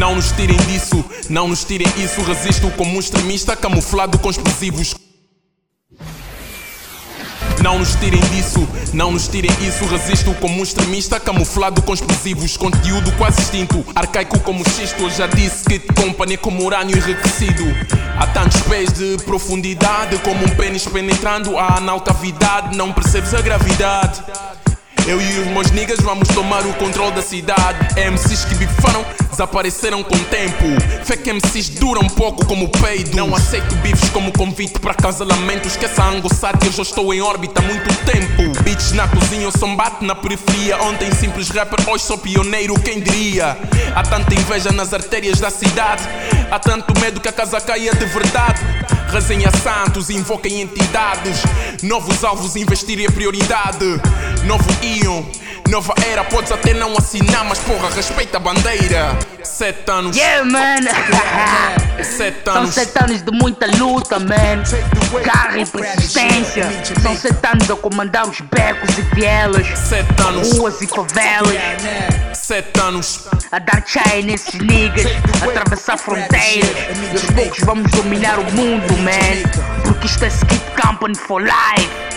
Não nos tirem disso, não nos tirem isso. Resisto como um extremista camuflado com explosivos. Não nos tirem disso, não nos tirem isso. Resisto como um extremista camuflado com explosivos. Conteúdo quase extinto, arcaico como xisto. Eu já disse que te company como urânio enriquecido. Há tantos pés de profundidade, como um pênis penetrando a anal cavidade. Não percebes a gravidade. Eu e os meus niggas vamos tomar o controle da cidade. MCs que bifaram desapareceram com o tempo. Fake MCs duram pouco como peido. Não aceito bifes como convite para casalamento. Esqueça a que eu já estou em órbita há muito tempo. Beats na cozinha, eu sombate na periferia. Ontem simples rapper, hoje sou pioneiro, quem diria? Há tanta inveja nas artérias da cidade. Há tanto medo que a casa caia de verdade. Resenha Santos, invoquem entidades. Novos alvos, investir é prioridade. Novo Ion, nova era. Podes até não assinar, mas porra, respeita a bandeira. Sete anos. Yeah, man. Sete São sete anos de muita luta, man. Garra e persistência. São sete anos a comandar os becos e vielas. Sete anos. Ruas e favelas. Sete anos. A dar chai nesses niggas. Atravessar fronteiras. E aos poucos vamos dominar o mundo, man. Porque isto é Skip Company for life.